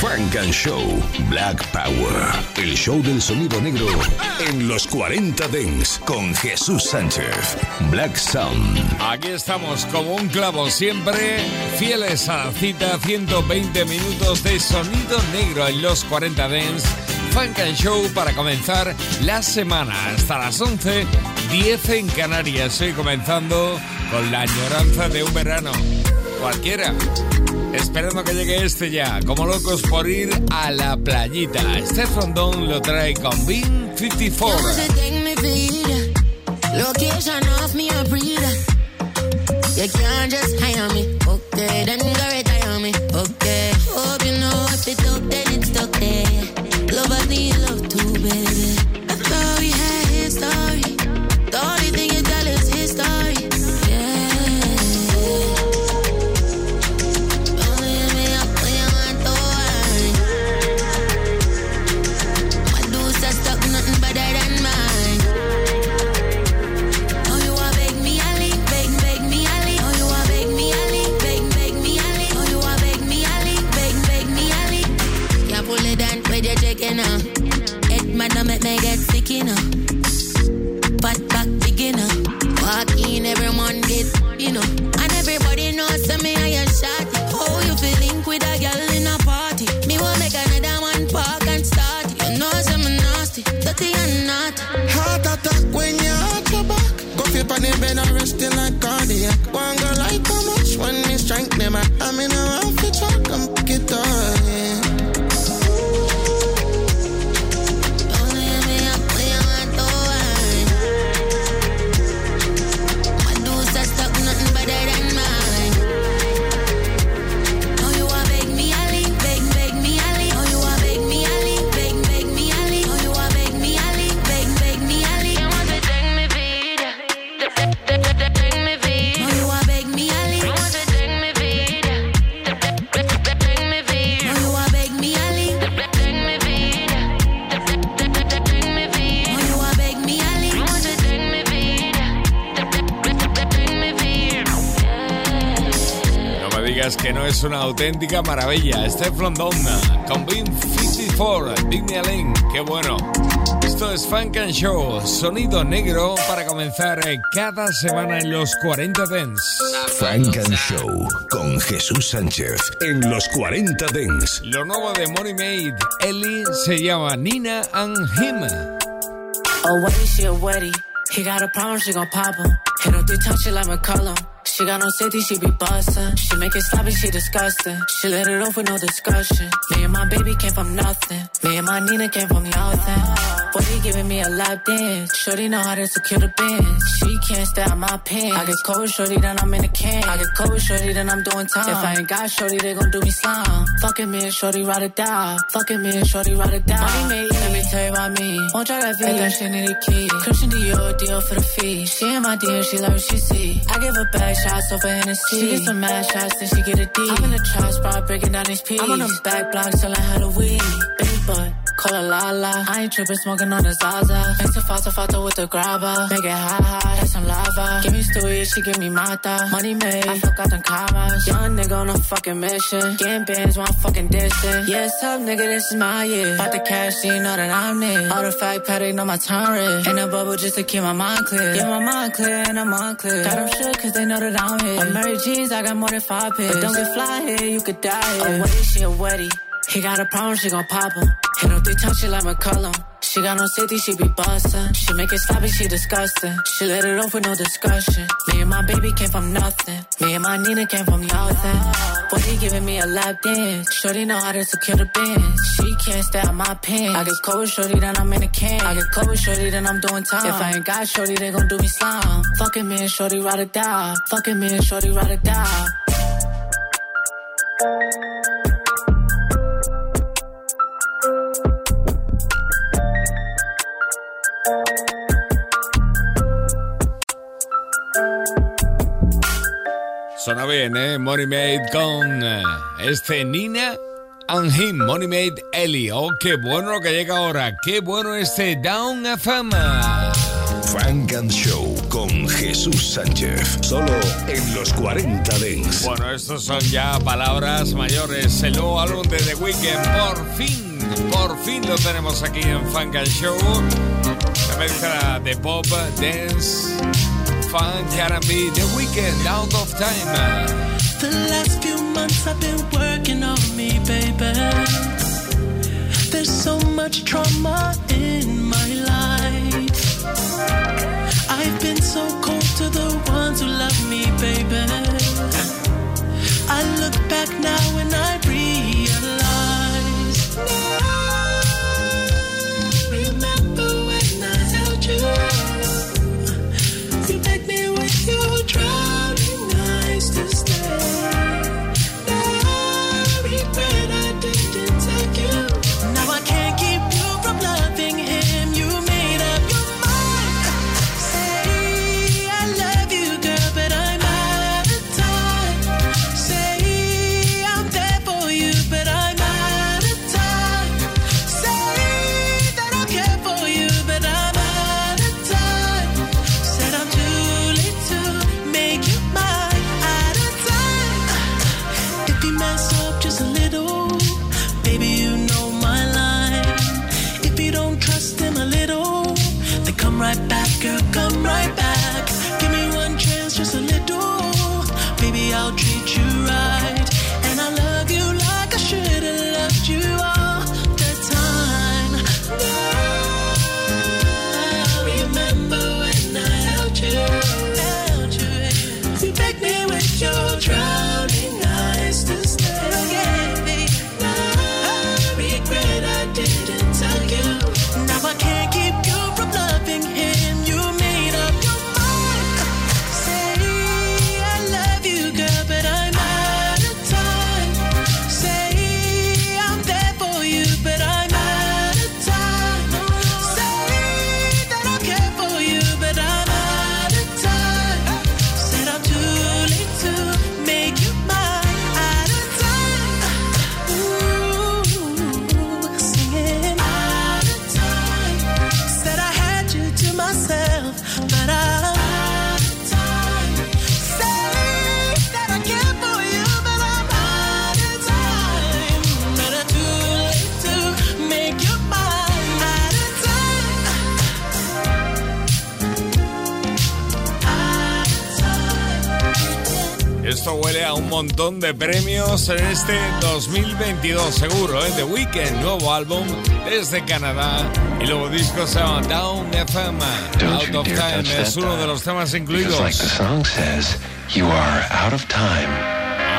Funk and Show Black Power. El show del sonido negro en los 40 Dents con Jesús Sánchez. Black Sound. Aquí estamos como un clavo siempre, fieles a la cita, 120 minutos de sonido negro en los 40 Dents. Funk and Show para comenzar la semana hasta las 11, 10 en Canarias. Estoy comenzando con la añoranza de un verano. Cualquiera. Esperando que llegue este ya, como locos por ir a la playita. Este fondón lo trae con Bean 54. Location me me. Okay, then men real auténtica maravilla. Steph London con Beam 54, Digny Link, qué bueno. Esto es Funk and Show, sonido negro para comenzar cada semana en los 40 Dents. Funk and Show con Jesús Sánchez en los 40 Dents. Lo nuevo de Money Made, Ellie, se llama Nina and Him. Oh, what is she a He got a problem, she gon' pop him. Hit her three times, she like McCollum. She got no safety, she be bustin'. She make it sloppy, she disgusting. She let it off with no discussion. Me and my baby came from nothing. Me and my Nina came from nothing. Boy, he giving me a lap dance. Shorty know how to secure the bench. She can't stay out my pants. I get cold, shorty, then I'm in the can. I get cold, shorty, then I'm doing time. If I ain't got shorty, they gon' do me slime. Fuckin' me and shorty, ride or die. Fuckin' me and shorty, ride or die. Money made, let me tell you about me. Won't try that that shit need a key. Christian Dior, deal for the fee. She in my DM, she like what she see. I give her back shots over Hennessy. She get some mad shots, then she get a D. I'm in the trap spot, breaking down these peas. I'm on the back block, selling Halloween. Big butt. Call her Lala. I ain't tripping, smoking on the Zaza. A fata fata with the grabber. Make it hot, hot, that's some lava. Give me stewie, she give me mata. Money made, I fuck out them commas. Young nigga on a fucking mission. Getting bands while I'm fucking dissing. Yeah, up, nigga, this is my year. About the cash, you know that I'm the fact patty, know my time. In a bubble just to keep my mind clear. Yeah, my mind clear and I'm on clear. Got them shook cause they know that I'm here. I'm Mary Jeans, I got more than five pairs. But don't get fly here, you could die here. Oh, what is she a wetty? He got a problem, she gon' pop him. Hit him three times, she like McCullum. She got no safety, she be bustin'. She make it sloppy, she disgusting. She let it off with no discussion. Me and my baby came from nothing. Me and my Nina came from nothing. Boy, he giving me a lap dance. Shorty know how to secure the bench. She can't stay out my pants. I get cold shorty, then I'm in a can. I get cold shorty, then I'm doing time. If I ain't got shorty, they gon' do me slime. Fucking me and shorty, ride or die. Fucking me and shorty, ride or die. Suena bien, ¿eh? Money Made con eh, este Nina and him, Money Made Ellie. Oh, qué bueno que llega ahora. Qué bueno este Down Fama. Frank and Show con Jesús Sánchez. Solo en los 40 Dents. Bueno, estos son ya palabras mayores. El nuevo álbum de The Weeknd. Por fin, por fin lo tenemos aquí en Frank and Show. La mezcla de pop, dance fun, R&B, The Weeknd Out of Time. The last few months I've been working on me, baby. There's so much trauma in my life. I've been so cold to the ones who love me, baby. I look back now and I montón de premios en este 2022, seguro, ¿eh? The Weeknd, nuevo álbum desde Canadá. Y luego disco se llama Down FM. Out of Time es uno de los temas incluidos.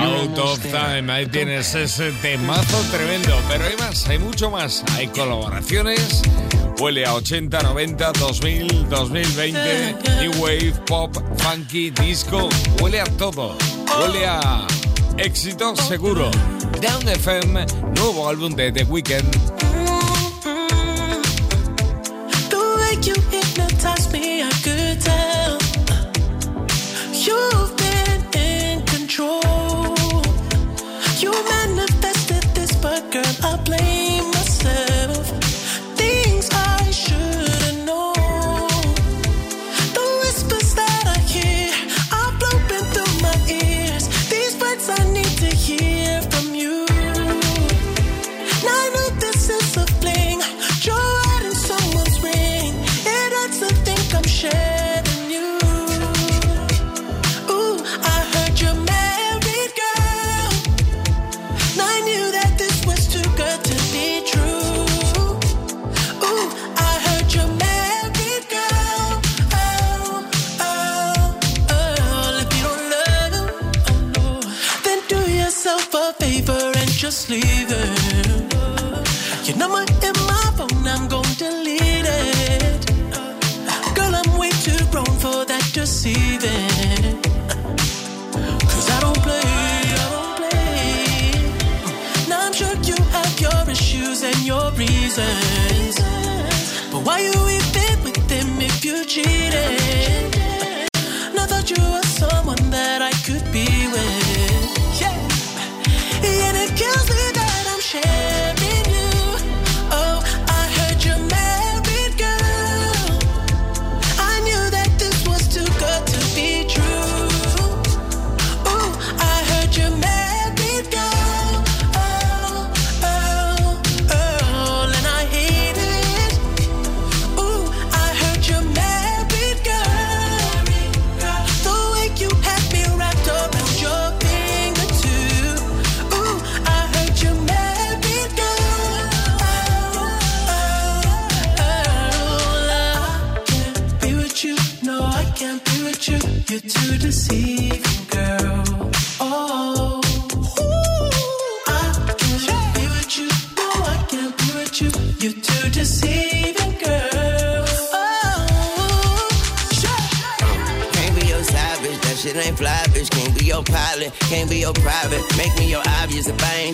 Out of Time, ahí tienes ese temazo tremendo. Pero hay más, hay mucho más. Hay colaboraciones. Huele a 80, 90, 2000, 2020. New Wave, Pop, Funky, Disco. Huele a todo. Huele a éxito seguro. Down FM, nuevo álbum de The Weeknd. The way you if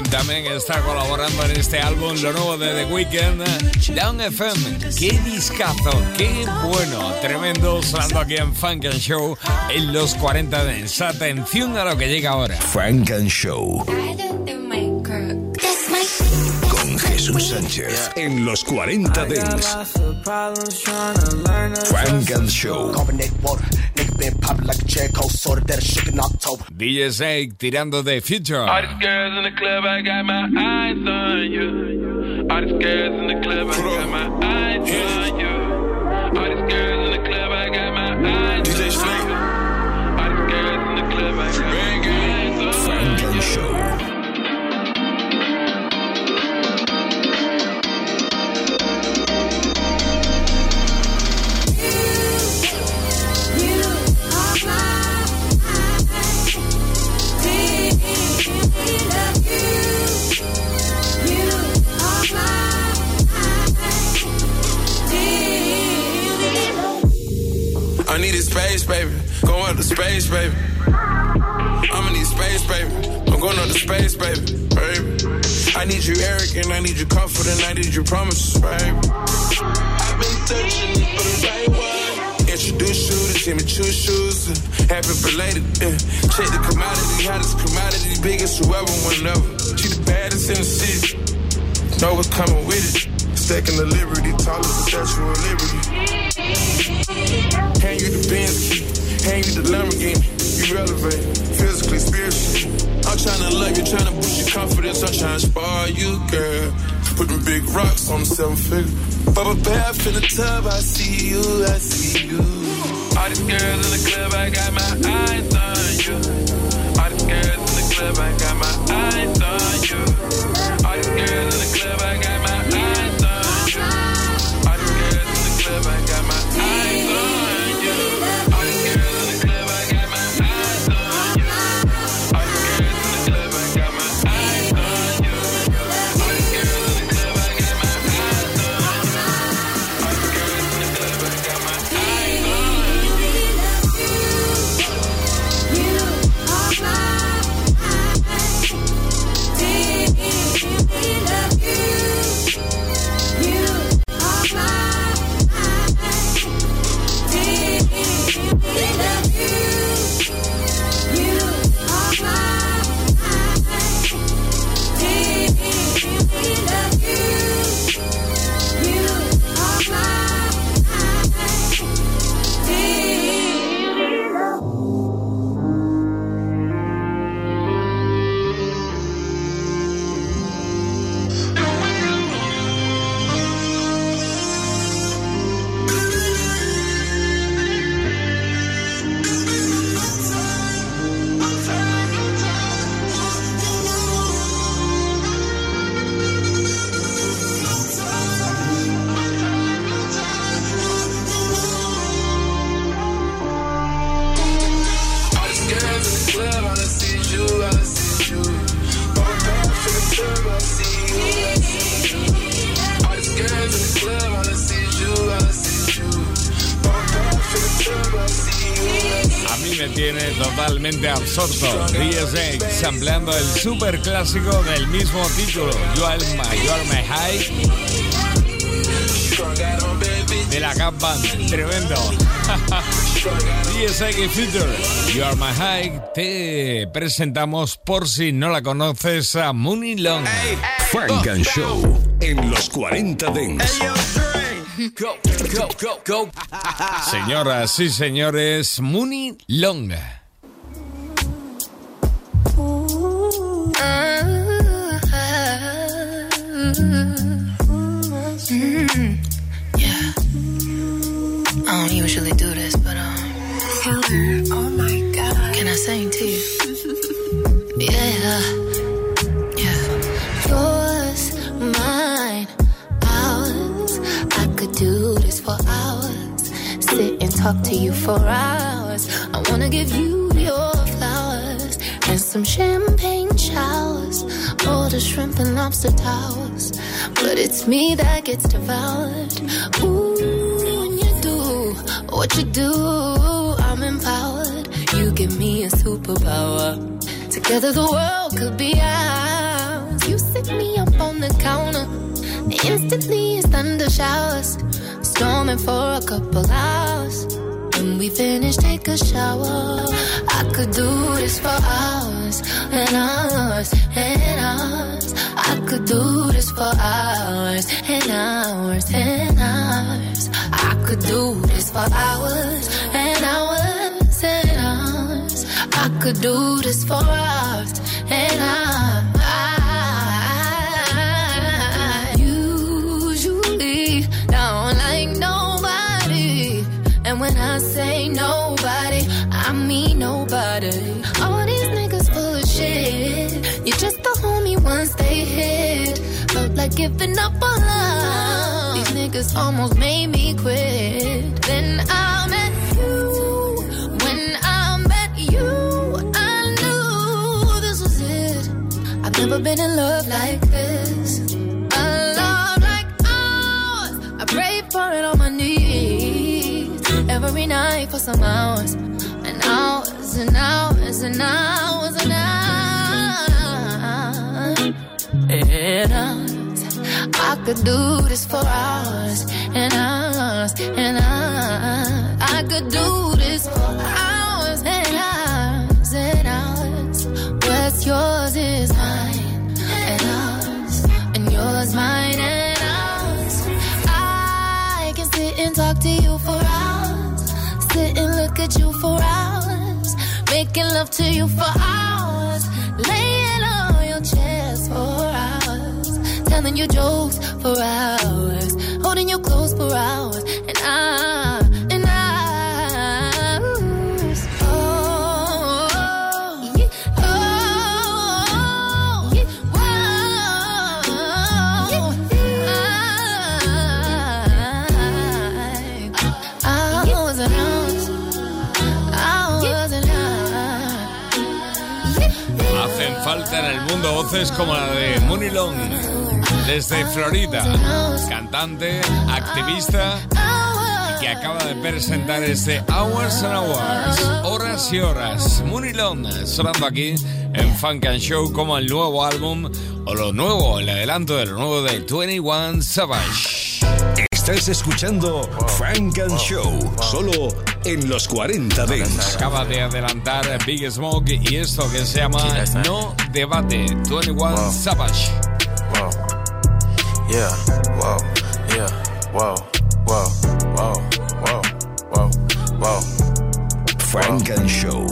también está colaborando en este álbum, lo nuevo de The Weeknd, Down FM. ¡Qué discazo! ¡Qué bueno! Tremendo, sonando aquí en Funk and Show en los 40 Dance. Atención a lo que llega ahora. Funk and Show. Con Jesús Sánchez en los 40 Dance. Funk and Show. Been popping like that in October. DJ Zake tirando de Future. All these girls in the club, I got my eyes on you. All these girls in the club, I got my eyes on you. All these girls in the club, I got my eyes DJ on you. Bubble bath super clásico del mismo título, You Are My, you are my High. De la Cap Band, tremendo. DSX Feature, You Are My High. Te presentamos, por si no la conoces, a Mooney Long. Frank and Show en los 40 Dents. Señoras y señores, Mooney Long. Can to you? yeah. Yeah. Yours, mine, ours. I could do this for hours. Sit and talk to you for hours. I wanna give you your flowers and some champagne showers. All the shrimp and lobster towers. But it's me that gets devoured. Ooh, when you do what you do, I'm empowered. Give me a superpower. Together the world could be ours. You sit me up on the counter. Instantly it's thunder showers. Storming for a couple hours. When we finish, take a shower. I could do this for hours and hours and hours. I could do this for hours and hours and hours. I could do this for hours and hours could do this for hours and hours. Usually, don't like nobody. And when I say nobody, I mean nobody. All these niggas full of shit. You're just a homie once they hit. Felt like giving up on love. These niggas almost made me quit. Then I never been in love like this. A love like ours. I pray for it on my knees. Every night for some hours. And hours and hours and hours and hours. And hours. I could do this for hours and hours and hours. I could do making love to you for hours, laying on your chest for hours, telling you jokes for hours, holding you close for hours, and I, mundo voces como la de Mooney Long, desde Florida, cantante, activista y que acaba de presentar este Hours and Hours, horas y horas. Mooney Long sonando aquí en Funk and Show como el nuevo álbum o lo nuevo, el adelanto de lo nuevo de 21 Savage. Estás escuchando Frank and Show, solo en los 40 Dents. Acaba de adelantar Big Smoke y esto que se llama No Debate 21 Savage. Whoa. Yeah. Whoa. Yeah. Whoa. Whoa. Whoa. Whoa. Whoa. Whoa. Frank and Show.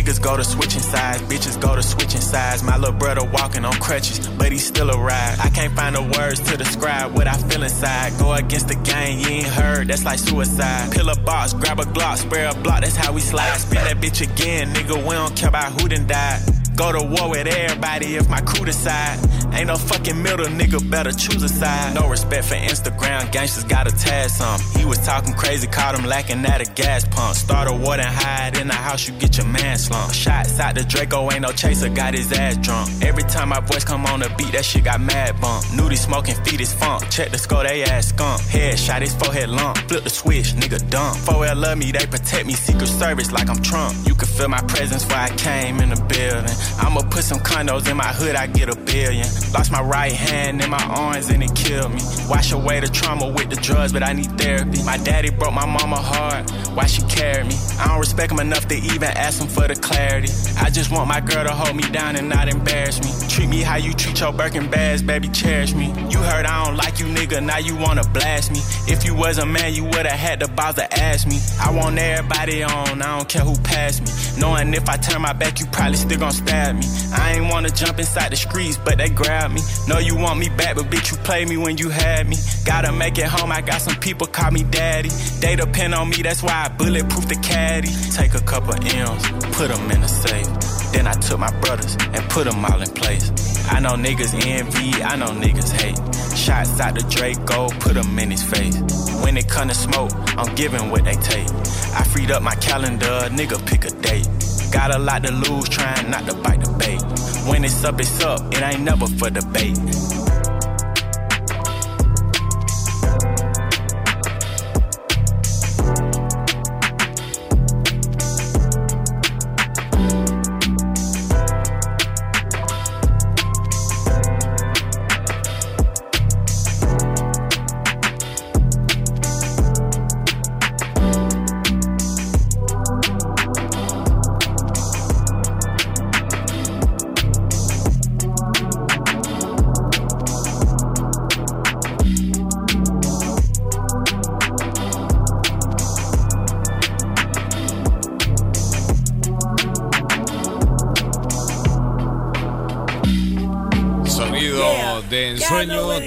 Niggas go to switching sides, bitches go to switching sides. My little brother walking on crutches, but he still a ride. I can't find the words to describe what I feel inside. Go against the gang, you ain't heard, that's like suicide. Pill a box, grab a Glock, spray a block, that's how we slide. Spin that bitch again, nigga, we don't care about who done died. Go to war with everybody if my crew decide. Ain't no fucking middle, nigga, better choose a side. No respect for Instagram, gangsters gotta tag some. He was talking crazy, caught him lacking at a gas pump. Start a war and hide in the house, you get your man slumped. Shots out the Draco, ain't no chaser, got his ass drunk. Every time my voice come on the beat, that shit got mad bump. Nudie smoking, feed his funk. Check the score, they ass skunk. Head shot his forehead lump. Flip the switch, nigga dumb. 4L love me, they protect me. Secret service like I'm Trump. You can feel my presence where I came in the building. I'ma put some condos in my hood, I get a billion. Lost my right hand in my arms and it killed me. Wash away the trauma with the drugs, but I need therapy. My daddy broke my mama heart. Why she carry me? I don't respect him enough to even ask him for the clarity. I just want my girl to hold me down and not embarrass me. Treat me how you treat your Birkin bags, baby, cherish me. You heard I don't like you, nigga, now you wanna blast me. If you was a man, you would've had to bother ask me. I want everybody on, I don't care who passed me. Knowing if I turn my back, you probably still gon' stab me. I ain't wanna jump inside the streets, but they grab me. Know you want me back, but bitch, you played me when you had me. Gotta make it home, I got some people call me daddy. They depend on me, that's why I bulletproof the caddy. Take a couple M's, put them in a safe. Then I took my brothers and put them all in place. I know niggas envy, I know niggas hate. Shots out the Draco, put them in his face. When it come to smoke, I'm giving what they take. I freed up my calendar, nigga pick a date. Got a lot to lose, trying not to bite the bait. When it's up, it's up, it ain't never for debate.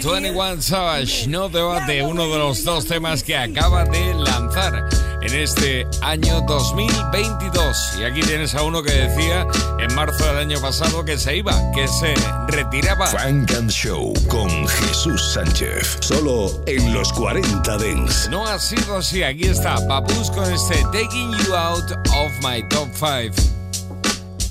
21 Savage, No Debate, uno de los dos temas que acaba de lanzar en este año 2022. Y aquí tienes a uno que decía en marzo del año pasado que se iba, que se retiraba. Frank and Show con Jesús Sánchez, solo en los 40 Dents. No ha sido así, aquí está Papus con este Taking You Out of My Top 5.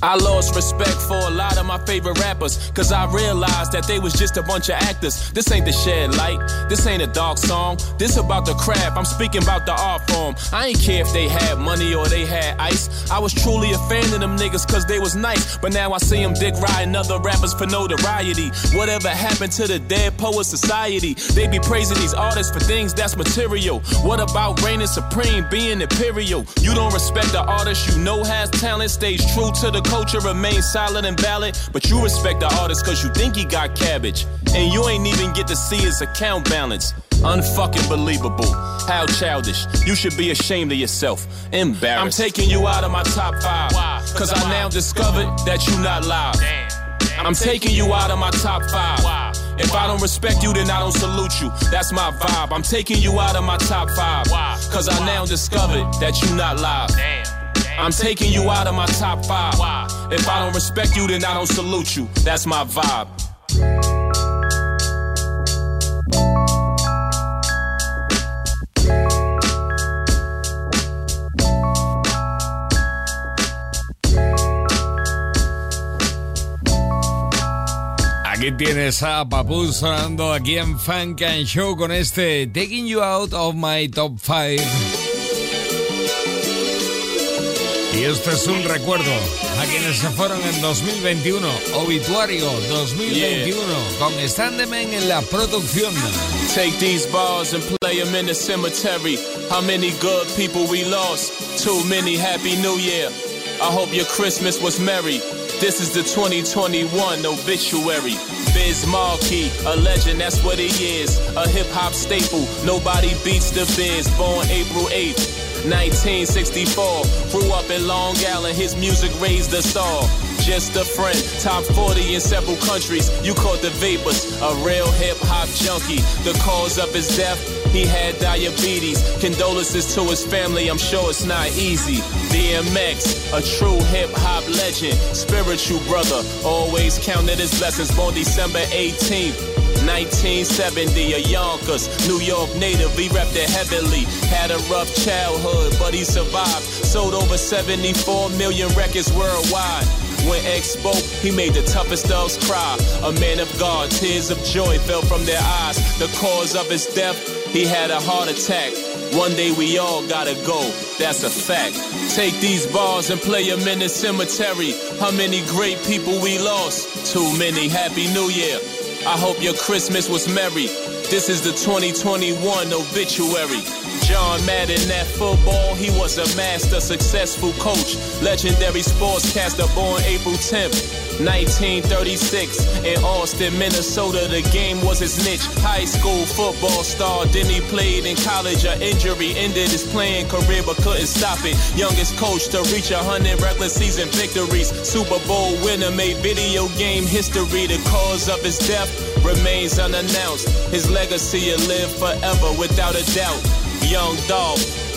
I lost respect for a lot of my favorite rappers, cause I realized that they was just a bunch of actors. This ain't the shed light, this ain't a dark song. This about the craft, I'm speaking about the art form. I ain't care if they had money or they had ice. I was truly a fan of them niggas cause they was nice. But now I see them dick riding other rappers for notoriety. Whatever happened to the dead poet society? They be praising these artists for things that's material. What about reigning supreme, being imperial? You don't respect the artist you know has talent, stays true to the culture remains silent and valid, but you respect the artist cause you think he got cabbage. And you ain't even get to see his account balance. Unfucking believable. How childish. You should be ashamed of yourself. Embarrassed. I'm taking you out of my top five. Cause I now discovered that you not live. I'm taking you out of my top five. If I don't respect you, then I don't salute you. That's my vibe. I'm taking you out of my top five. Cause I now discovered that you not live. I'm taking you out of my top five. If I don't respect you, then I don't salute you. That's my vibe. Aquí tienes a Papoose sonando aquí en Funk and Show con este Taking You Out of My Top 5. Y este es un recuerdo a quienes se fueron en 2021, Obituario 2021, con Standeman en la producción. Take these bars and play them in the cemetery. How many good people we lost? Too many. Happy New Year. I hope your Christmas was merry. This is the 2021 obituary. Biz Markie, a legend, that's what he is. A hip hop staple, nobody beats the biz. Born April 8th. 1964. Grew up in Long Island, his music raised us all. just a friend. Top 40 in several countries. You caught the vapors. A real hip hop junkie. The cause of his death, he had diabetes. Condolences to his family, I'm sure it's not easy. DMX, a true hip hop legend. Spiritual brother, always counted his blessings. Born December 18th. 1970, a Yonkers, New York native, he repped it heavily. Had a rough childhood, but he survived. Sold over 74 million records worldwide. When X spoke, he made the toughest dogs cry. A man of God, tears of joy fell from their eyes. The cause of his death, he had a heart attack. One day we all gotta go, that's a fact. Take these bars and play them in the cemetery. How many great people we lost? Too many. Happy New Year. I hope your Christmas was merry. This is the 2021 obituary. John Madden at football, he was a master, successful coach, legendary sportscaster, born April 10th. 1936 in Austin, Minnesota. The game was his niche. High school football star. Then he played in college. An injury ended his playing career, but couldn't stop it. Youngest coach to reach a hundred regular season victories. Super Bowl winner made video game history. The cause of his death remains unannounced. His legacy will live forever without a doubt. Young Dolph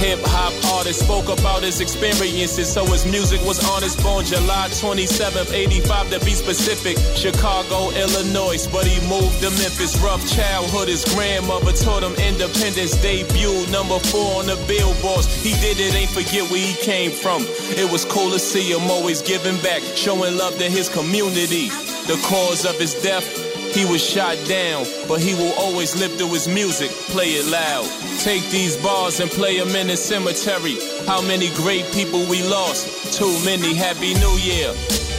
hip hop artist spoke about his experiences, so his music was honest. Born July 27th, 85 to be specific, Chicago, Illinois, but he moved to Memphis. Rough childhood, his grandmother taught him independence. Debut number four on the billboards. He did it, ain't forget where he came from. It was cool to see him always giving back, showing love to his community. The cause of his death he was shot down, but he will always live through his music. Play it loud. Take these bars and play them in the cemetery. How many great people we lost? Too many. Happy New Year.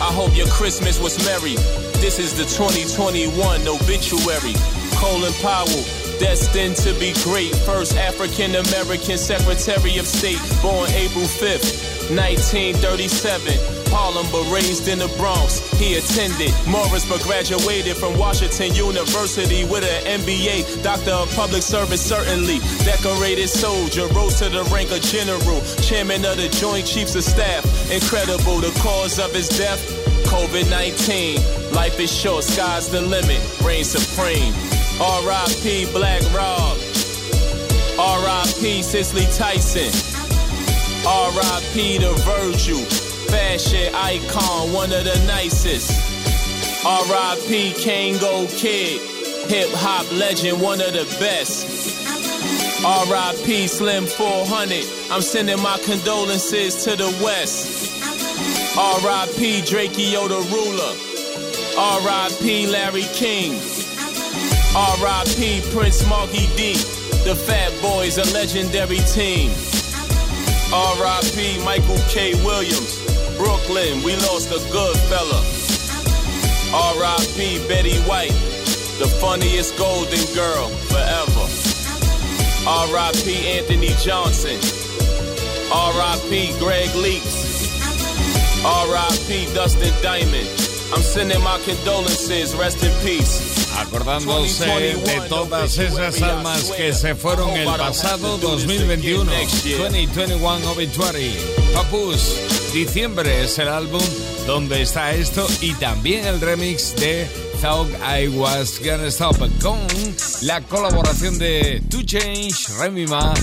I hope your Christmas was merry. This is the 2021 obituary. Colin Powell, destined to be great. First African American Secretary of State, born April 5th, 1937. Harlem, but raised in the Bronx. He attended Morris, but graduated from Washington University with an MBA. Doctor of Public Service, certainly. Decorated soldier, rose to the rank of general. Chairman of the Joint Chiefs of Staff. Incredible, the cause of his death. COVID 19. Life is short, sky's the limit. Reign supreme. R.I.P. Black Rob. R.I.P. Cicely Tyson. R.I.P. the Virgil fashion icon, one of the nicest. R.I.P. Kangol Kid, hip hop legend, one of the best. R.I.P. Slim 400, I'm sending my condolences to the West. R.I.P. Drakeo the Ruler. R.I.P. Larry King. R.I.P. Prince Markie Dee. The Fat Boys, a legendary team. R.I.P. Michael K. Williams. Brooklyn, we lost a good fella. R.I.P. Betty White, the funniest golden girl forever. R.I.P. Anthony Johnson. R.I.P. Greg Leakes. R.I.P. Dustin Diamond. I'm sending my condolences. Rest in peace. acordándose de todas esas almas que se fueron el pasado 2021. 2021 Obituary. Papus, diciembre es el álbum donde está esto y también el remix de Thought I Was Gonna Stop con la colaboración de Two Change, Remy Ma,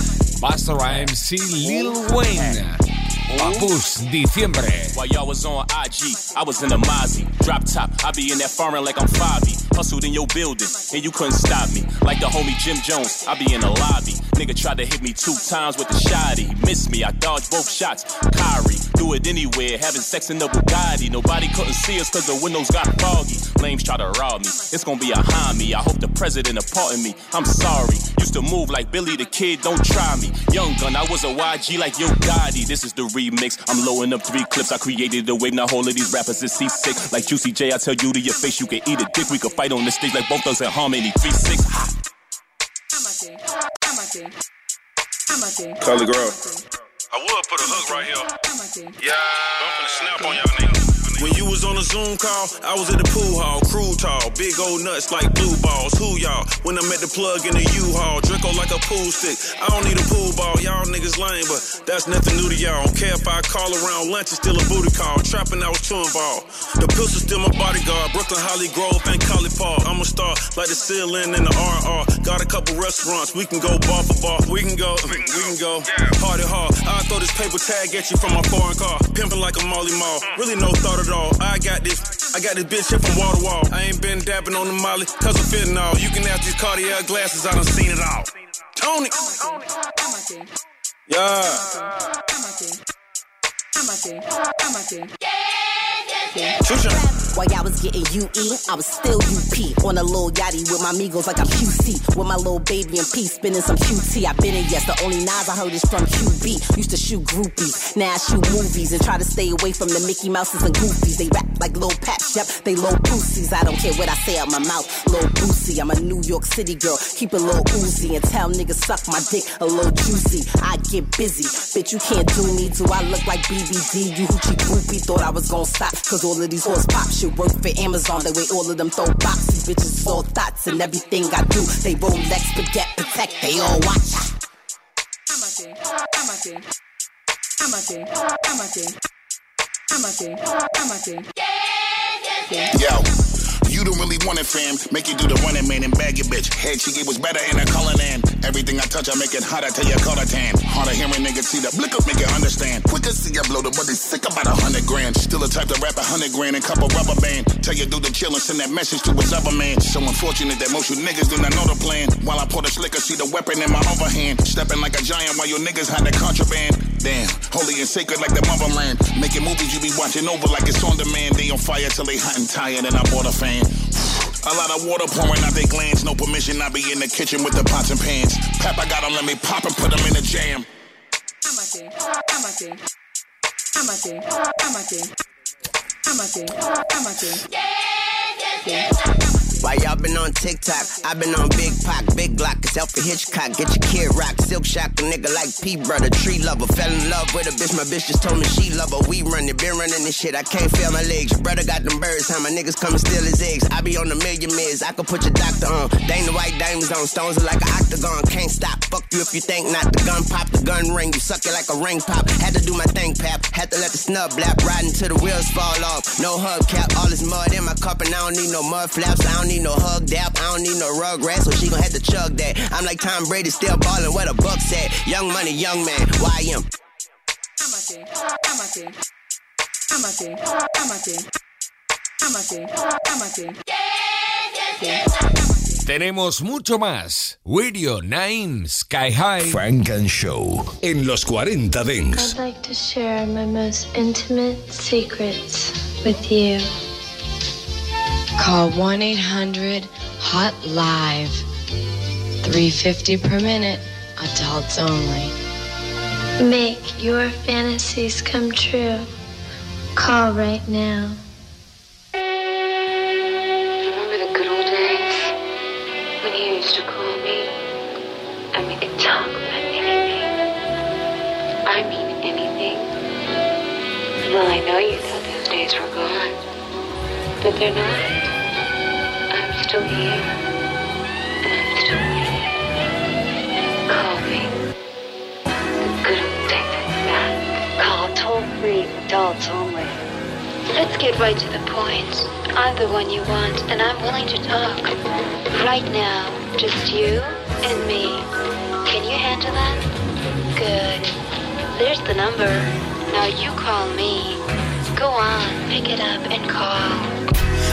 Busta Rhymes y Lil Wayne. Papoose, diciembre. While y'all was on IG, I was in the Mozzie. Drop top, I be in that foreign like I'm Fabi. Hustled in your building, and you couldn't stop me. Like the homie Jim Jones, I be in the lobby. Nigga tried to hit me two times with the shotty. Missed me, I dodged both shots. Kyrie, do it anywhere, having sex in the Bugatti. Nobody couldn't see us cause the windows got foggy. Lames try to rob me, it's gonna be a me. I hope the president pardon me. I'm sorry, used to move like Billy the Kid, don't try me. Young gun, I was a YG like Yo Gotti. This is the remix. I'm lowing up three clips. I created the wave. Now all of these rappers is C6. Like Juicy J, I tell you to your face, you can eat a dick. We could fight on the stage like both of us in harmony. Three six. Color girl. I would put a hook right here. Yeah. I'm finna snap on y'all niggas. When you was on a Zoom call, I was at the pool hall, crew tall, big old nuts like blue balls. Who y'all? When I'm at the plug in the U-Haul, Draco like a pool stick. I don't need a pool ball, y'all niggas lame, but that's nothing new to y'all. Don't care if I call around lunch, it's still a booty call. Trapping, I was too involved. The pistol still my bodyguard. Brooklyn, Holly Grove, and College Park. I'm a star like the ceiling in the RR. Got a couple restaurants, we can go bar for bar. We can go, we can go party hard. I throw this paper tag at you from my foreign car. Pimping like a Molly Mall. Really no thought at all. I got this. I got this bitch here from wall to wall. I ain't been dabbing on the molly, cause of fentanyl. You can ask these Cartier glasses, I done seen it all. Tony! Yeah. Shusha. While y'all was getting UE, I was still UP. On a little yachty with my amigos like I'm QC. With my little baby and P, spinning some QT. I been in yes, the only Nas I heard is from QB. Used to shoot groupies, now I shoot movies and try to stay away from the Mickey Mouses and Goofies. They rap like low paps, yep, they low pussies. I don't care what I say out my mouth, little boosie. I'm a New York City girl, keep a little oozy and tell niggas suck my dick a little juicy. I get busy, bitch, you can't do me. Do I look like BBD? You hoochie groupie thought I was gonna stop, cause all of these horse pop shit work for Amazon. The way all of them throw boxes, bitches all thoughts and everything I do. They Rolex, forget, protect, they all watch. I'm a thing, I'm a thing, I'm a thing, I'm a thing, I'm a thing, I'm a thing. Yo. You don't really want it, fam. Make you do the running man and bag your bitch. Head she gave was better in a color than everything I touch. I make it hotter till you call it tan. Harder hearing niggas see the blick up, make it understand. Quicker see you blow the money sick about a hundred grand. Still a type to rap a hundred grand and couple rubber band. Tell you do the chill and send that message to his other man. So unfortunate that most you niggas do not know the plan. While I pour the slicker, see the weapon in my overhand. Stepping like a giant while your niggas hide the contraband. Damn, holy and sacred like the motherland. Making movies you be watching over like it's on demand. They on fire till they hot and tired and I bought a fan. A lot of water pouring out their glands. No permission, I be in the kitchen with the pots and pans. Papa got them, let me pop and put them in the jam. I'm a I'm a I'm a I'm a I'm a a. Why y'all been on TikTok? i been on Big Pac, Big Glock, it's Alfred Hitchcock. Get your kid rock, silk shock, a nigga like P brother, tree lover. Fell in love with a bitch, my bitch just told me she love her. We run it, been running this shit, I can't feel my legs. Your brother got them birds, how my niggas come and steal his eggs. I be on a million mids, I could put your doctor on. The white diamonds on, stones are like an octagon. Can't stop, fuck you if you think not. The gun pop, the gun ring, you suck it like a ring pop. Had to do my thing, pap. Had to let the snub blap, riding till the wheels fall off. No hubcap, all this mud in my cup, and I don't need no mud flaps, I don't need no hug dap. I don't need no rugrat, so she gon' have to chug that. I'm like Tom Brady, still ballin' where the buck's at. Young money, young man, YM. I'm a thing, I'm a thing, I'm a thing, I'm a thing, I'm a thing, I'm a thing. Tenemos mucho más. Radio 9 Sky High Funk and Show en los 40 Dance. I'd like to share my most intimate secrets with you. Call 1 800 Hot Live. 350 per minute, adults only. Make your fantasies come true. Call right now. Remember the good old days when you used to call me and we could talk about anything? I mean anything. Well, I know you thought those days were gone, but they're not still here. Call me. The good old. Call toll free, adults only. Let's get right to the point. I'm the one you want, and I'm willing to talk. Right now, just you and me. Can you handle that? Good. There's the number. Now you call me. Go on, pick it up and call.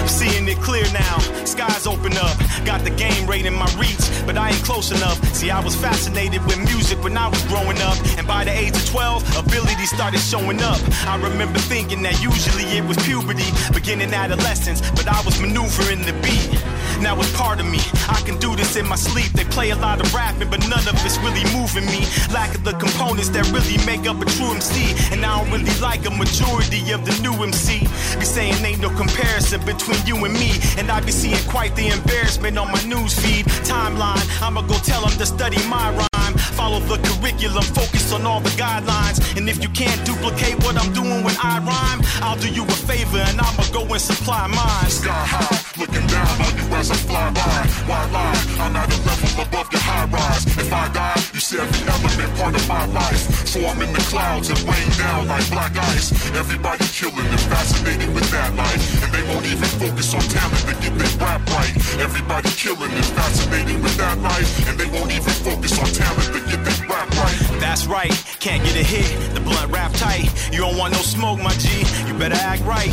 Seeing it clear now. Skies open up. Got the game right in my reach, but I ain't close enough. See, I was fascinated with music when I was growing up. And by the age of 12, ability started showing up. I remember thinking that usually it was puberty, beginning adolescence, but I was maneuvering the beat. Now it's part of me. I can do this in my sleep. They play a lot of rapping, but none of it's really moving me. Lack of the components that really make up a true MC. And I don't really like a majority of the new MC. Be saying ain't no comparison between you and me. And I be seeing quite the embarrassment on my news feed. Timeline, I'ma go tell them to study my rhyme. Follow the curriculum, focus on all the guidelines. And if you can't duplicate what I'm doing when I rhyme, I'll do you a favor and I'ma go and supply mine. Sky high, looking down on you as I fly by. Why lie? I'm at a level above your high rise. If I die, you see every element part of my life. So I'm in the clouds and rain down like black ice. Everybody killing and fascinated with that life. And they won't even focus on talent to get their rap right. Everybody killing and fascinated with that life. And they won't even focus on talent to get right. That's right, can't get a hit. The blunt wrap tight. You don't want no smoke, my G. You better act right.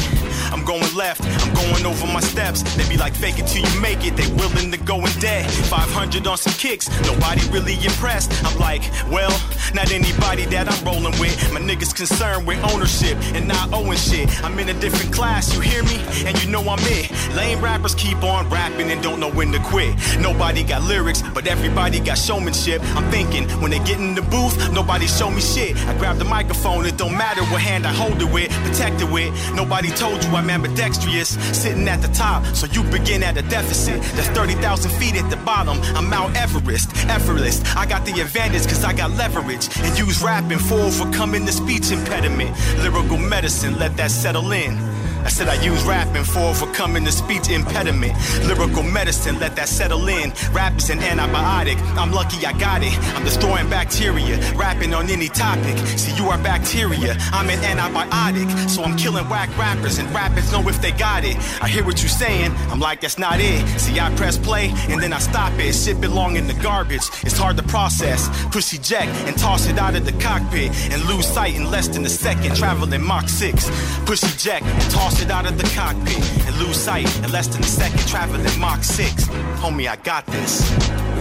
I'm going left, I'm going over my steps. They be like, fake it till you make it. They willing to go in debt. 500 on some kicks, nobody really impressed. I'm like, well, not anybody that I'm rolling with. My niggas concerned with ownership and not owing shit. I'm in a different class, you hear me? And you know I'm it. Lame rappers keep on rapping and don't know when to quit. Nobody got lyrics, but everybody got showmanship. I'm thinking, when they get in the booth, nobody show me shit. I grab the microphone, it don't matter what hand I hold it with, protect it with. Nobody told you I'm ambidextrous, sitting at the top, so you begin at a deficit. That's 30,000 feet at the bottom. I'm Mount Everest, effortless. I got the advantage cause I got leverage and use rapping for overcoming the speech impediment. Lyrical medicine, let that settle in. I said I use rapping for overcoming the speech impediment. Lyrical medicine, let that settle in. Rap is an antibiotic. I'm lucky I got it. I'm destroying bacteria, rapping on any topic. See, you are bacteria. I'm an antibiotic. So I'm killing whack rappers, and rappers know if they got it. I hear what you're saying. I'm like, that's not it. See, I press play, and then I stop it. Shit belong in the garbage. It's hard to process. Push eject and toss it out of the cockpit and lose sight in less than a second. Traveling Mach 6. Push eject and toss it out of the cockpit and lose sight in less than a second. Traveling Mach 6. Homie, I got this.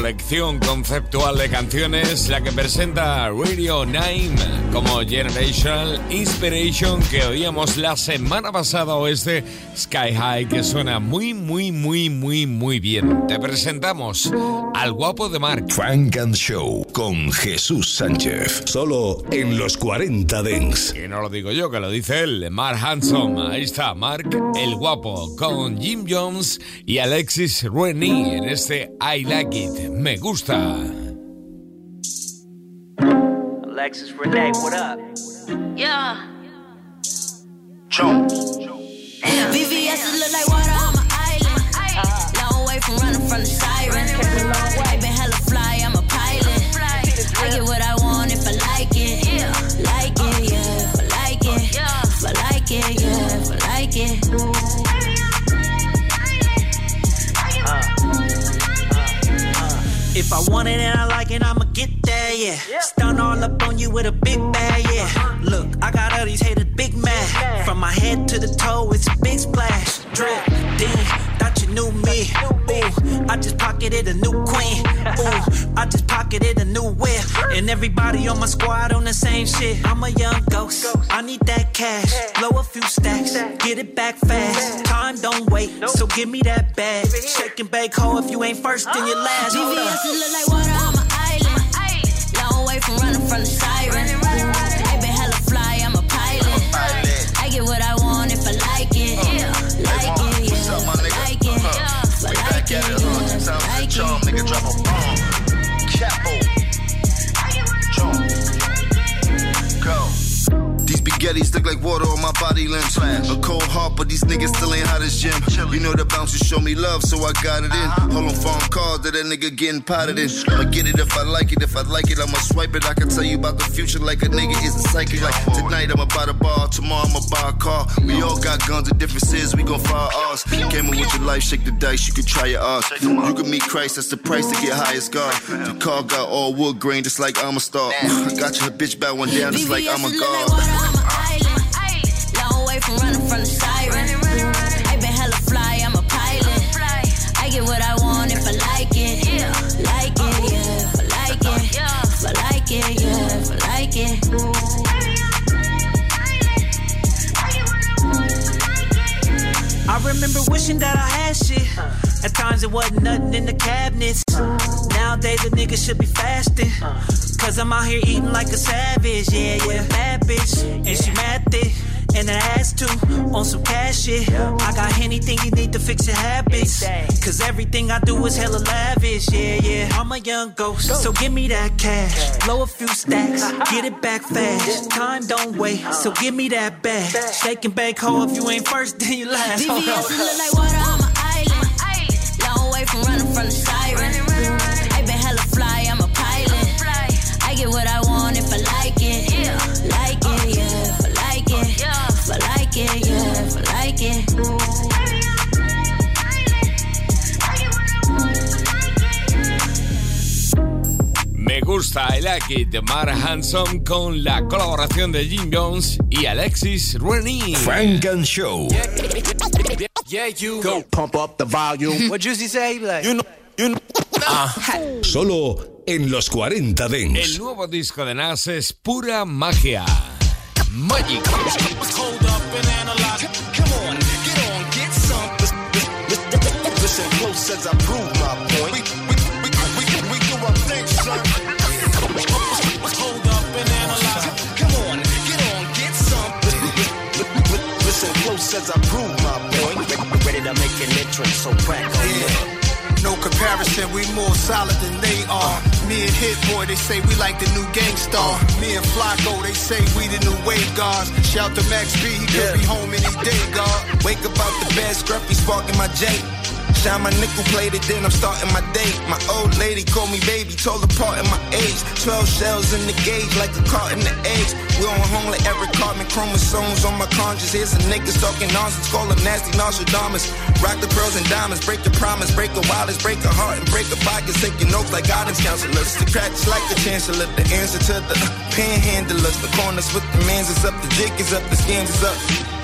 Colección conceptual de canciones, la que presenta Radio 9 como Generational Inspiration que oíamos la semana pasada o este Sky High que suena muy, muy, muy, muy, muy bien. Te presentamos al guapo de Mark. Frank and Show con Jesús Sánchez. Solo en los 40 Dents. Y no lo digo yo, que lo dice él, Mark Hanson. Ahí está, Mark el guapo con Jim Jones y Alexis Rennie en este I Like It. Me gusta. Alexis Renee, what up? Yeah. Jones. VVS look like water on my island. Long way from running from the siren. If I want it and I like it, I'ma get there, yeah. Stun all up on you with a big bag, yeah. Uh-huh. Look, I got all these haters big mad. From my head to the toe, it's a big splash. Drip, Dean, thought you knew me. Ooh, I just pocketed a new queen. Ooh, I just pocketed a new whip. And everybody on my squad on the same shit. I'm a young ghost. I need that cash. Blow a few stacks. Get it back fast. Time don't wait, so give me that bag. Shake and bake hoe if you ain't first, then you last. Oh. Up. VVS look like water on my island. Long way from running from the siren. Drop a spaghettis look like water on my body limbs. A cold heart, but these niggas still ain't hot as gym. You know the bouncers show me love, so I got it in. Hold on, phone call that that nigga getting potted in. I'ma get it if I like it. If I like it, I'ma swipe it. I can tell you about the future like a nigga is a psychic. Like tonight, I'ma buy the bar. Tomorrow, I'ma buy a car. We all got guns and differences. We gon' fire ours. Gaming with your life, shake the dice. You can try your odds. You can meet Christ. That's the price to get high as God. The car got all wood grain, just like I'm a star. I got your bitch bow one down, just like I'm a god. Remember wishing that I had shit. At times it wasn't nothing in the cabinets. Nowadays a nigga should be fasting. Cause I'm out here eating like a savage. Yeah, yeah. Bad bitch. And she mad thick. And it has to on some cash shit. I got anything you need to fix your habits. Cause everything I do is hella lavish. Yeah, yeah. I'm a young ghost. So give me that cash. Blow a few stacks. Uh-huh. Get it back fast. Time don't wait. So uh-huh. give me that bag. Shake and bake hoe. If you ain't first, then you last. Hold VVS look like water on my island. Long way from running from the siren. Gusta el Aki de Mar Hanson con la colaboración de Jim Jones y Alexis Rennie. Frank and Show. Yeah, you go pump up the volume. what Juicy say? Like, you know, you know. Solo en los 40 El Dents. nuevo disco de Nas es pura magia. Magic. Solid than they are. Me and Hit Boy, they say we like the new Gang Starr. Me and Flacko, they say we the new wave guards. Shout to Max B, he could be home any day, God. Wake up out the bed, scruffy sparking my J. Shine my nickel plated, then I'm starting my day. My old lady called me baby, told apart in my age. 12 shells in the gauge, like a cart in the eggs. We on home like Eric Cartman, chromosomes on my conscience. Here's some niggas talking nonsense, call them nasty Nostradamus. Rock the pearls and diamonds, break your promise, break a wildest, break a heart, and break a pocket. Take your notes like guidance counselors. The cracks like the chancellor, the answer to the panhandlers. The corners with the mans is up, the jig is up, the scams is up.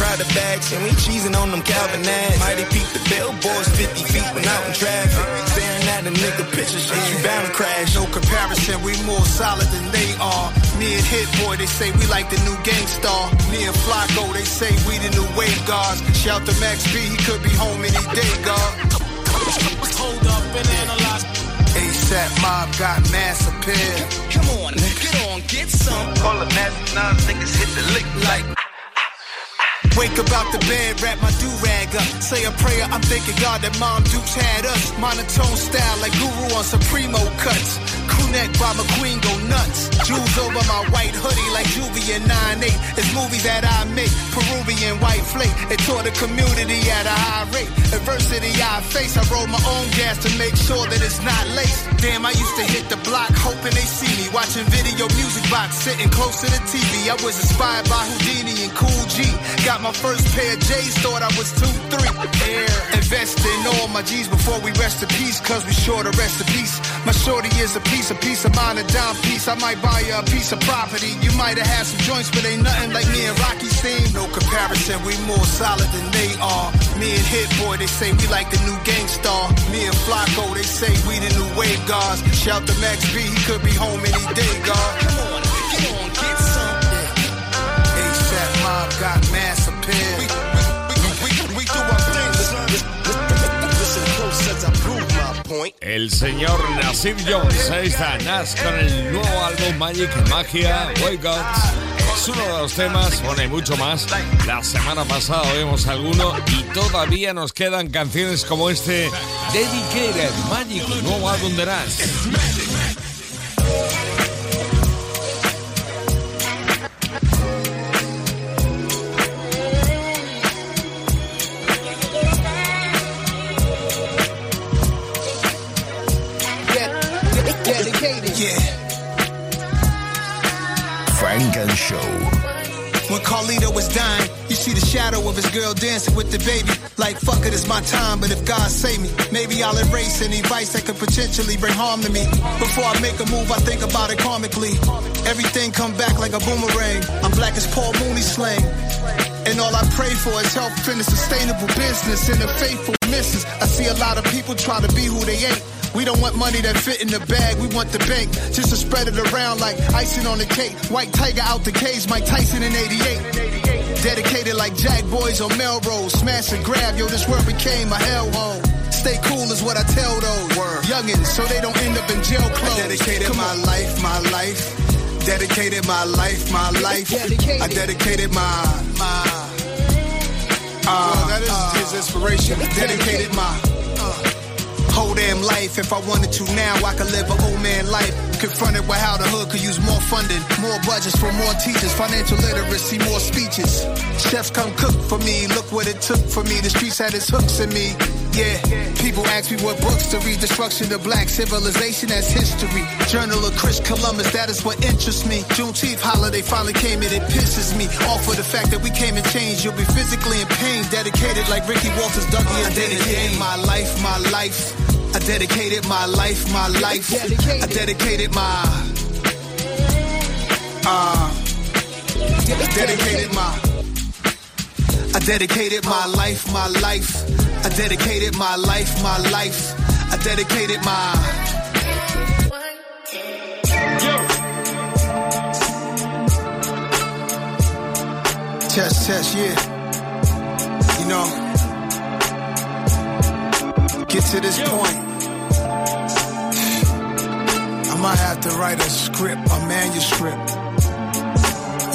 Prada bags, and we cheesing on them Calvin ads. Mighty peep the billboards 50 feet when out in traffic. Staring at a nigga picture shit, you bound to crash. No comparison, we more solid than they are. Me and Hit Boy, they say we like the new Gang Starr. Me and Flacko, they say we the new wave guards. Shout to Max B, he could be home any day, God. Hold up and analyze. ASAP Mob got mass appeal. Come on, get on, get some. Call them nasty nines, niggas hit the lick like. Wake up out the bed, wrap my do-rag up. Say a prayer, I'm thanking God that Mom Dukes had us. Monotone style like Guru on Supremo cuts. Crew neck by McQueen go nuts. Jewels over my white hoodie like Juvie and 9-8. It's movies that I make, Peruvian white flake. It taught the community at a high rate. Adversity I face, I roll my own gas to make sure that it's not laced. Damn, I used to hit the block hoping they see me. Watching video music box, sitting close to the TV. I was inspired by Houdini and Kool G. Got my first pair of J's, thought I was 2-3. Air. Invest in all my G's before we rest in peace, cause we sure to rest in peace. My shorty is a piece, a piece of mine, a dime piece. I might buy you a piece of property. You might have had some joints, but ain't nothing like me and Rocky's team. No comparison, we more solid than they are. Me and Hit Boy, they say we like the new Gang Starr. Me and Flacko, they say we the new wave guards. Shout to Max B, he could be home any day, God. Come on, get on, get some. ASAP Mob got mass appeal. El señor Nasir Jones, está Nas con el nuevo álbum Magic Magia, Wake Up. Es uno de los temas, bueno, mucho más. La semana pasada oímos alguno y todavía nos quedan canciones como este Dedicated Magic, nuevo álbum de Nas. When Carlito was dying, you see the shadow of his girl dancing with the baby. Like, fuck it, it's my time, but if God save me, maybe I'll erase any vice that could potentially bring harm to me. Before I make a move, I think about it karmically. Everything come back like a boomerang. I'm black as Paul Mooney slang. And all I pray for is health in a sustainable business and a faithful missus. I see a lot of people try to be who they ain't. We don't want money that fit in the bag, we want the bank. Just to spread it around like icing on the cake. White Tiger out the cage, Mike Tyson in 88. Dedicated like Jack Boys on Melrose. Smash and grab, yo, this world became a hellhole. Stay cool is what I tell those Word. youngins so they don't end up in jail clothes. I dedicated Come my on. life, my life. Dedicated my life, my life. I dedicated my, my. Uh, well, that is uh, his inspiration. Dedicated my whole damn life. If I wanted to now, I could live an old man life. Confronted with how the hood could use more funding, more budgets for more teachers, financial literacy, more speeches. Chefs come cook for me, look what it took for me. The streets had its hooks in me. Yeah, people ask me what books to read. Destruction of black civilization as history. Journal of Chris Columbus, that is what interests me. Juneteenth holiday finally came and it pisses me off for the fact that we came and changed. You'll be physically in pain, dedicated like Ricky Walters, Dougie, and dedicated my life, my life. I dedicated my life, my life. I dedicated my. Uh, I dedicated my. I dedicated my life, my life. I dedicated my life, my life. I dedicated my. Test, test, yeah. You know, get to this point. I might have to write a script, a manuscript.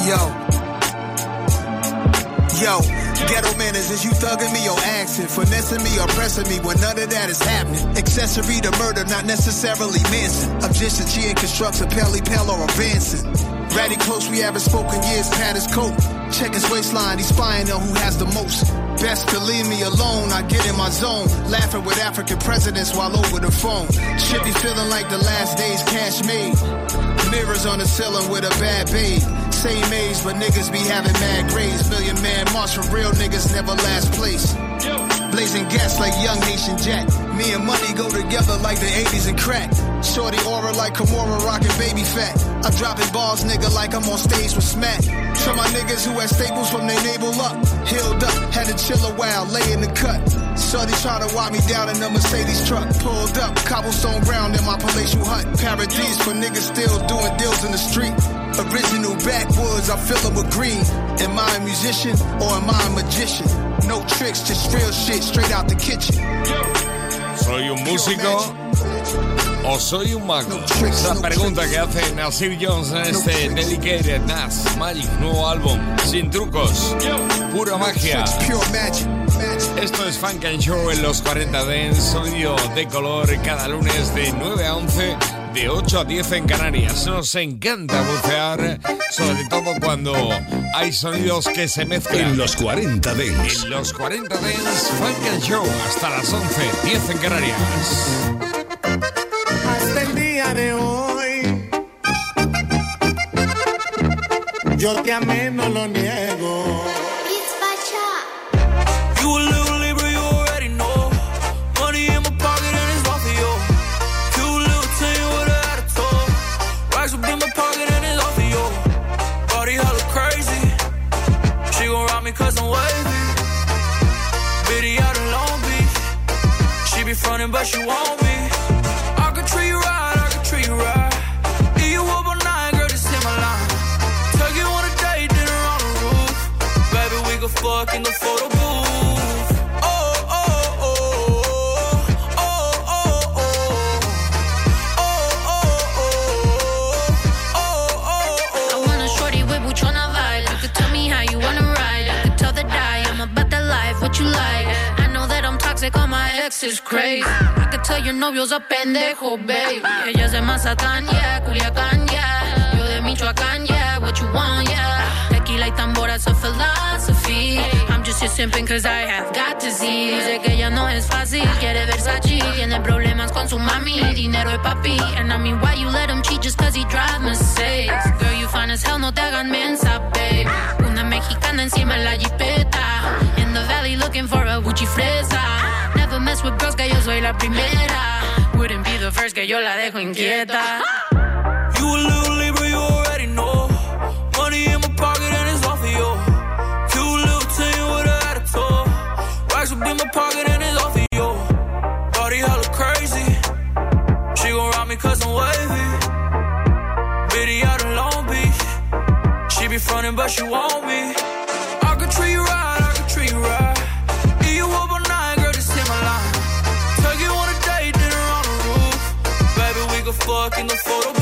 Yo. Yo, ghetto manners is you thugging me or asking, finessing me or pressing me when none of that is happening. Accessory to murder, not necessarily Manson. I'm just a G and constructs a Pelly Pell or advancing. Ratty close, we haven't spoken years, pat his coat. Check his waistline, he's spying on who has the most. Best to leave me alone, I get in my zone. Laughing with African presidents while over the phone. Should be feeling like the last days cash made. Mirrors on the ceiling with a bad babe. Same age, but niggas be having mad grades. Million man march for real niggas never last place. Blazing gas like young Haitian Jack. Me and money go together like the 80s and crack. Shorty aura like Kimora rocking baby fat. I'm dropping balls, nigga, like I'm on stage with Smack. Some my niggas who had staples from their navel up. Healed up, had to chill a while, lay in the cut. Shorty try to walk me down in a Mercedes truck. Pulled up, cobblestone ground in my palatial hut. Paradise for niggas still doing deals in the street. Original backwoods, I fill them with green. Am I a musician or am I a magician? No tricks, just real shit straight out the kitchen. ¿Soy un músico o soy un mago? Esa pregunta que hace Nasir Jones en este Dedicated Nas Magic, nuevo álbum, sin trucos, pura magia. Esto es Funk and Show en los 40 Dance, sonido de color cada lunes de 9 a 11 de 8 a 10 en Canarias. Nos encanta bucear, sobre todo cuando hay sonidos que se mezclan. En los 40 Dents. En los 40 Dents, Funk and Show, hasta las 11, 10 en Canarias. Hasta el día de hoy, yo te amé, no lo niego. She but she won't be. I could treat you right, I could treat you right. Eat you up all night, girl, just hit my line. Take you on a date, dinner on the roof. Baby, we could fuck in the photo I'm all my ex is crazy. I can tell your novio's a pendejo, baby. Ella es de Mazatlán, yeah, Culiacán, yeah. Yo de Michoacán, yeah, what you want, yeah. Like tambora's philosophy. I'm just here simping cause I have got see. Dice que ya no es fácil, quiere Versace. Tiene problemas con su mami, dinero de papi. And I mean, why you let him cheat just cause he drive Mercedes? Girl, you fine as hell, no te hagan mensa, babe. Una mexicana encima en la jipeta. In the valley looking for a Gucci fresa. Never mess with girls, que yo soy la primera. Wouldn't be the first, que yo la dejo inquieta. You frontin' but she want me. I could treat you right, I could treat you right. Eat you up all night, girl, just hit my line. Take you on a date, dinner on the roof. Baby, we could fuck in the photo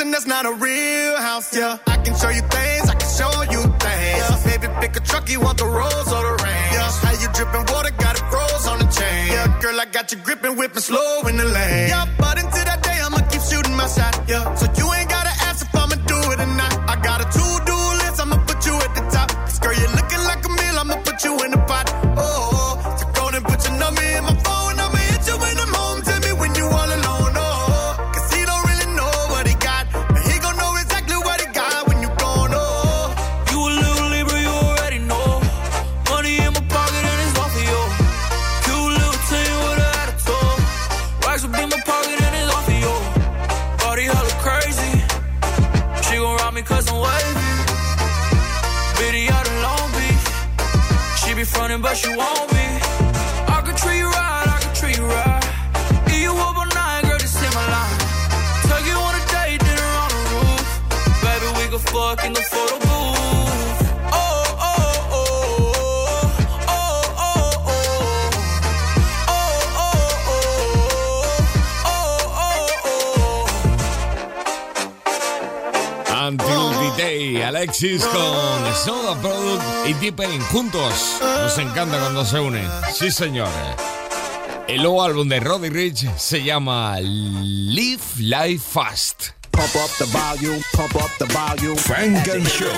in Wisconsin, that's not a real house. Yeah, I can show you things, I can show you things. Yeah. Baby, pick a truck, you want the rolls or the range. Yeah, how you dripping water, got it froze on the chain. Yeah, girl, I got you gripping, whipping slow in the lane. Yeah, but until that day, I'ma keep shooting my shot. Yeah, so you Alexis con Soda Product y T-Pain juntos. Nos encanta cuando se unen. Sí, señores. El nuevo álbum de Roddy Rich se llama Live Life Fast. Pump up the volume, pump up the volume. Frank and Show.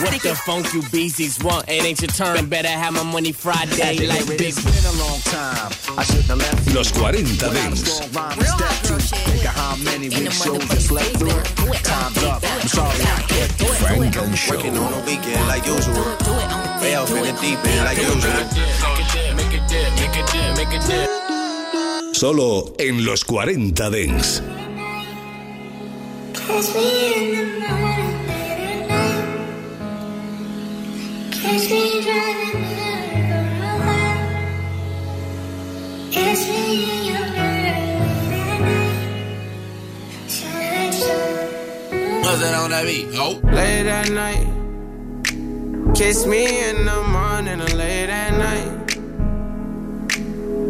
What the funk you beasties want? It ain't your turn. Better have my money Friday like big. It's been a long time. I shouldn't have left you. Los 40 When I was Dents. gonna rhyme and step to. Think of how many weak shows I slept through. Time's up. I'm sorry I kept you. Frank and Show. Working on the weekend like usual. Way off in the deep end like usual. Make it dip, make it dip, make it dip. Solo en los 40 Dents. Catch me in the morning, late at night. Catch me driving Catch me in your What's that on that beat? Late at night. Kiss me in the morning or late at night.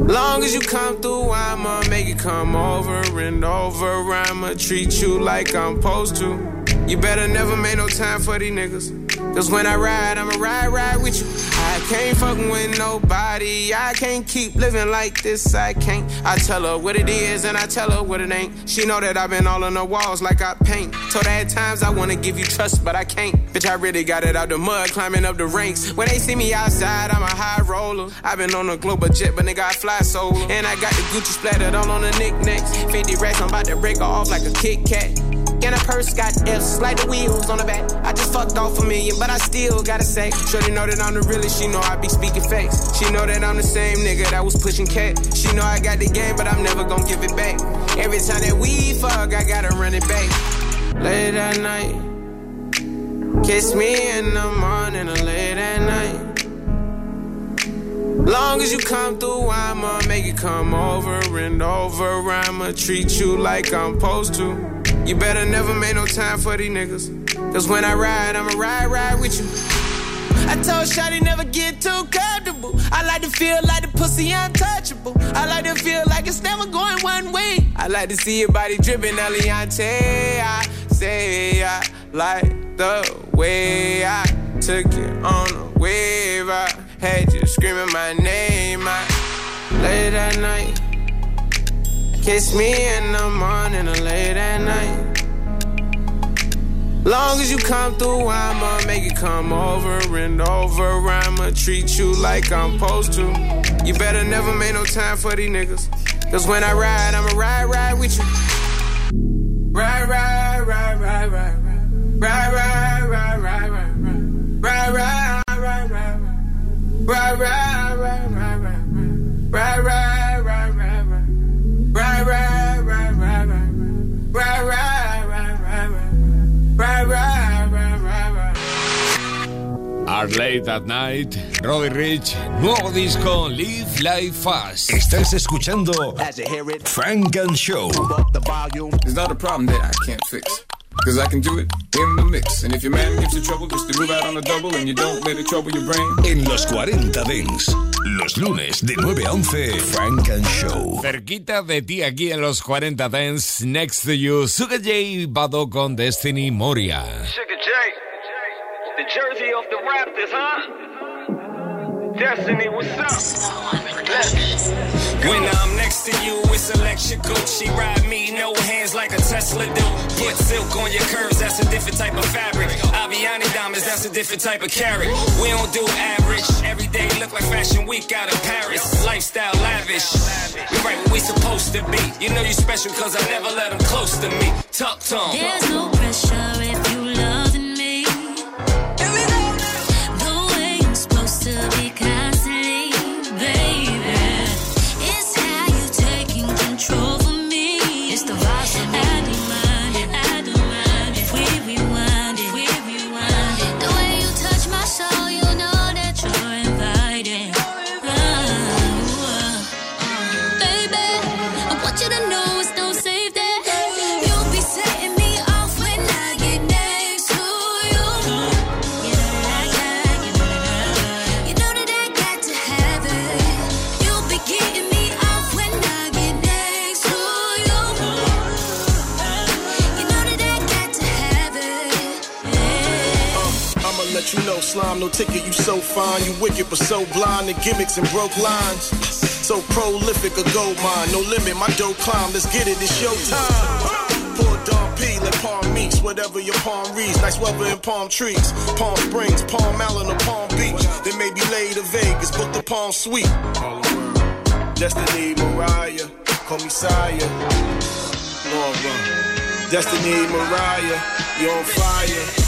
Long as you come through, I'ma make it come over and over. I'ma treat you like I'm supposed to. You better never make no time for these niggas. Cause when I ride, I'ma ride, ride with you. I can't fucking with nobody. I can't keep living like this. I can't. I tell her what it is and I tell her what it ain't. She know that I've been all on the walls like I paint. Told her at times I wanna give you trust, but I can't. Bitch, I really got it out the mud, climbing up the ranks. When they see me outside, I'm a high roller. I've been on a global jet, but nigga, I fly solo. And I got the Gucci splattered all on the knickknacks. 50 racks, I'm about to break off like a Kit Kat. And a purse got F's, like the wheels on the back. I just fucked off a million, but I still gotta say. Shorty know that I'm the realest, she know I be speaking facts. She know that I'm the same nigga that was pushing cat. She know I got the game, but I'm never gonna give it back. Every time that we fuck, I gotta run it back. Late at night, kiss me in the morning or late at night. Long as you come through, I'ma make it come over and over. I'ma treat you like I'm supposed to. You better never make no time for these niggas. Cause when I ride, I'ma ride, ride with you. I told Shotty never get too comfortable. I like to feel like the pussy untouchable. I like to feel like it's never going one way. I like to see your body dripping, Eliante. I say I like the way I took it on a wave. I had you screaming my name. I late at night. Kiss me in the morning or late at night. Long as you come through, I'ma make it come over and over. I'ma treat you like I'm supposed to. You better never make no time for these niggas. Cause when I ride, I'ma ride, ride with you. Ride, ride, ride, ride, ride, ride. Ride, ride, ride, ride, ride, ride. Ride, ride, ride, ride, ride. Ride, ride, ride, ride, ride, Are Late at Night, Roddy Rich, nuevo disco Live Life Fast. Estás escuchando Frank and Show. It's not a problem that I can't fix. Cause I can do it in the mix. And if your man gives you trouble, just to move out on a double and you don't let it trouble your brain. En los 40 Dents. Los lunes de 9 a 11, Frank and Show. Cerquita de ti aquí en los 40 Dance, Next to You, Sugar J Bado con Destiny Moria. Sugar J, the jersey of the Raptors, huh? Destiny, what's up? When I'm next to you, it's electrical. She ride me, no hands like a Tesla do. Put silk on your curves, that's a different type of fabric. Aviani diamonds, that's a different type of carrot. We don't do average. Every day look like Fashion Week out of Paris. Lifestyle lavish. We right where we supposed to be. You know you special cause I never let them close to me. Talk to 'em. There's no pressure to gimmicks and broke lines. So prolific, a gold mine. No limit, my dope climb. Let's get it, it's your time. Pour Don P, palm meets, whatever your palm reads. Nice weather in palm trees. Palm Springs, Palm Island, or Palm Beach. Then maybe lay to Vegas, book the Palm Suite. Destiny, Mariah, call me Sire. Laura. Destiny, Mariah, you on fire.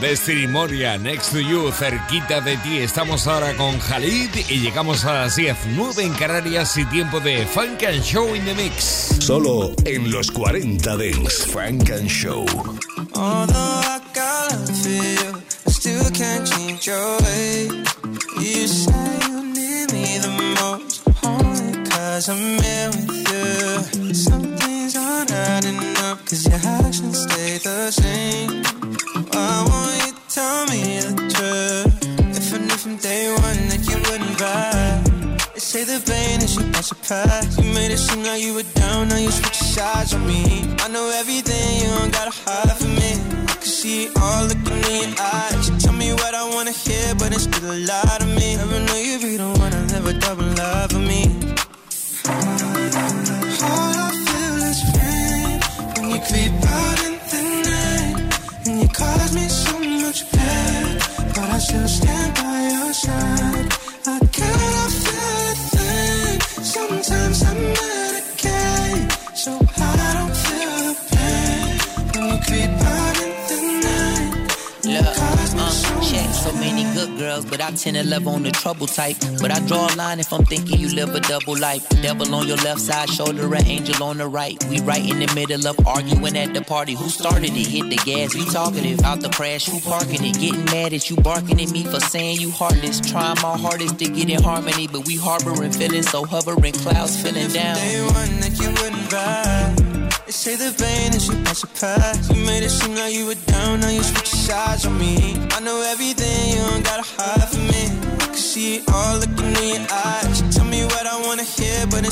Destiny Moria, Next to You, cerquita de ti. Estamos ahora con Khalid y llegamos a las 10, 9 en Canarias y tiempo de Funk and Show in the Mix. Solo en los 40 Dents, Frank and Show. Although I got a feel, I still can't change your way. You say you need me the most, only cause I'm here with you. Some things aren't adding up, cause your actions stay the same. You. They say the pain is pass your. You made it seem like you were down, now you switch sides on me. I know everything, you don't gotta hide from me. I can see it all looking in your eyes. You tell me what I wanna hear, but it's still a lie to me. Never know you be the one live a double love for me. All I feel is pain when you creep out in the night, and you cause me so much pain, but I still stand by your side. I gotta feel a thing. Sometimes I'm medicated, so. Mad. girls, but I tend to love on the trouble type. But I draw a line if I'm thinking you live a double life. Devil on your left side, shoulder, an angel on the right. We right in the middle of arguing at the party. Who started it? Hit the gas, we talkative. Out the crash, who parking it? Getting mad at you, barking at me for saying you heartless. Trying my hardest to get in harmony, but we harboring feelings, so hovering clouds feeling down. Day one that you wouldn't ride. They say the pain is you your past. You made it seem like you were down, now you switch sides on me. I know everything, you don't gotta hide from me. I can see it all looking in your eyes. Tell me what I wanna hear, but it's